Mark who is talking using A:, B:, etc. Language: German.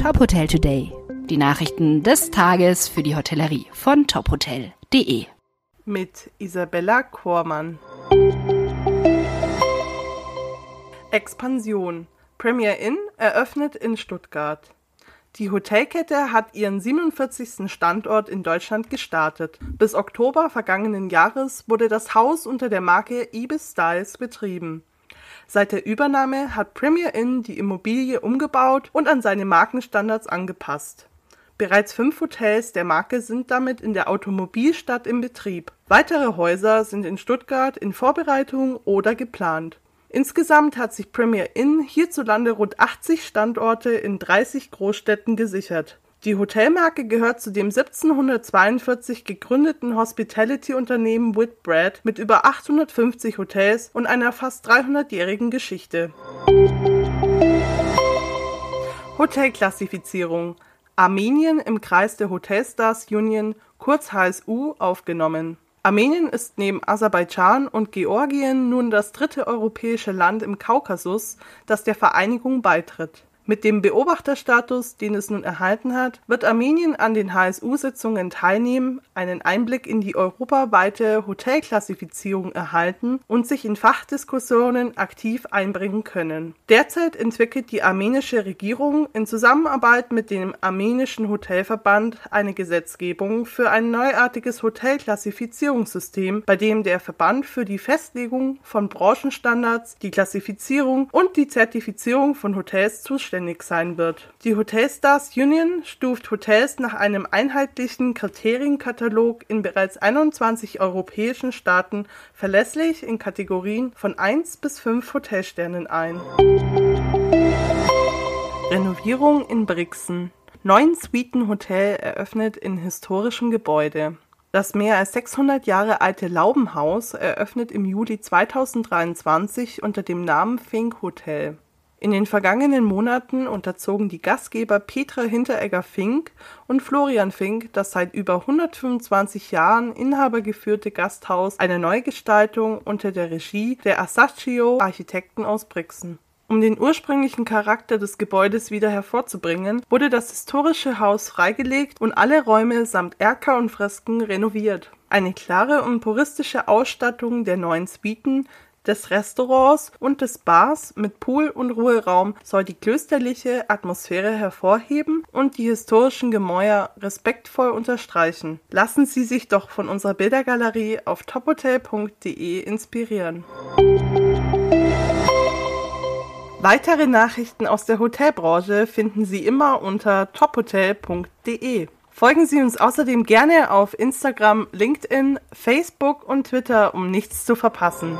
A: Top Hotel Today. Die Nachrichten des Tages für die Hotellerie von tophotel.de.
B: Mit Isabella Kormann. Expansion. Premier Inn eröffnet in Stuttgart. Die Hotelkette hat ihren 47. Standort in Deutschland gestartet. Bis Oktober vergangenen Jahres wurde das Haus unter der Marke Ibis Styles betrieben. Seit der Übernahme hat Premier Inn die Immobilie umgebaut und an seine Markenstandards angepasst. Bereits fünf Hotels der Marke sind damit in der Automobilstadt im Betrieb. Weitere Häuser sind in Stuttgart in Vorbereitung oder geplant. Insgesamt hat sich Premier Inn hierzulande rund 80 Standorte in 30 Großstädten gesichert die Hotelmarke gehört zu dem 1742 gegründeten Hospitality-Unternehmen Whitbread mit über 850 Hotels und einer fast 300-jährigen Geschichte. Hotelklassifizierung Armenien im Kreis der Hotelstars Union, kurz HSU, aufgenommen. Armenien ist neben Aserbaidschan und Georgien nun das dritte europäische Land im Kaukasus, das der Vereinigung beitritt mit dem Beobachterstatus, den es nun erhalten hat, wird Armenien an den HSU-Sitzungen teilnehmen, einen Einblick in die europaweite Hotelklassifizierung erhalten und sich in Fachdiskussionen aktiv einbringen können. Derzeit entwickelt die armenische Regierung in Zusammenarbeit mit dem armenischen Hotelverband eine Gesetzgebung für ein neuartiges Hotelklassifizierungssystem, bei dem der Verband für die Festlegung von Branchenstandards, die Klassifizierung und die Zertifizierung von Hotels zuständig zuständig sein wird. Die Hotelstars Union stuft Hotels nach einem einheitlichen Kriterienkatalog in bereits 21 europäischen Staaten verlässlich in Kategorien von 1 bis 5 Hotelsternen ein. Renovierung in Brixen. Neun Suiten Hotel eröffnet in historischem Gebäude. Das mehr als 600 Jahre alte Laubenhaus eröffnet im Juli 2023 unter dem Namen Fink Hotel. In den vergangenen Monaten unterzogen die Gastgeber Petra Hinteregger-Fink und Florian Fink das seit über 125 Jahren inhabergeführte Gasthaus einer Neugestaltung unter der Regie der Asaccio Architekten aus Brixen. Um den ursprünglichen Charakter des Gebäudes wieder hervorzubringen, wurde das historische Haus freigelegt und alle Räume samt Erker und Fresken renoviert. Eine klare und puristische Ausstattung der neuen Suiten des Restaurants und des Bars mit Pool und Ruheraum soll die klösterliche Atmosphäre hervorheben und die historischen Gemäuer respektvoll unterstreichen. Lassen Sie sich doch von unserer Bildergalerie auf tophotel.de inspirieren. Weitere Nachrichten aus der Hotelbranche finden Sie immer unter tophotel.de. Folgen Sie uns außerdem gerne auf Instagram, LinkedIn, Facebook und Twitter, um nichts zu verpassen.